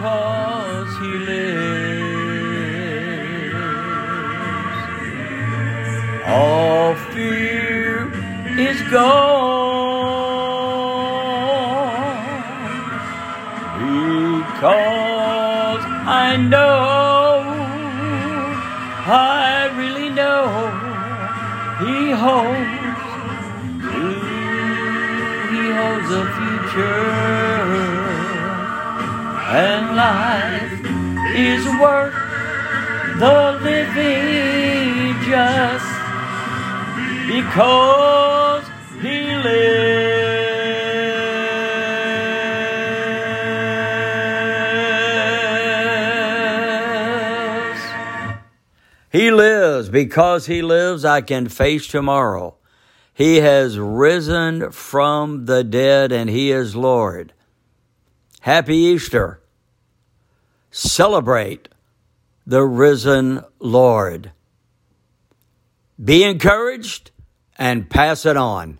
because he lives. All fear is gone because I know, I really know he holds, he holds the future, and life is worth the living just because he lives. He lives. Because he lives, I can face tomorrow. He has risen from the dead and he is Lord. Happy Easter. Celebrate the risen Lord. Be encouraged and pass it on.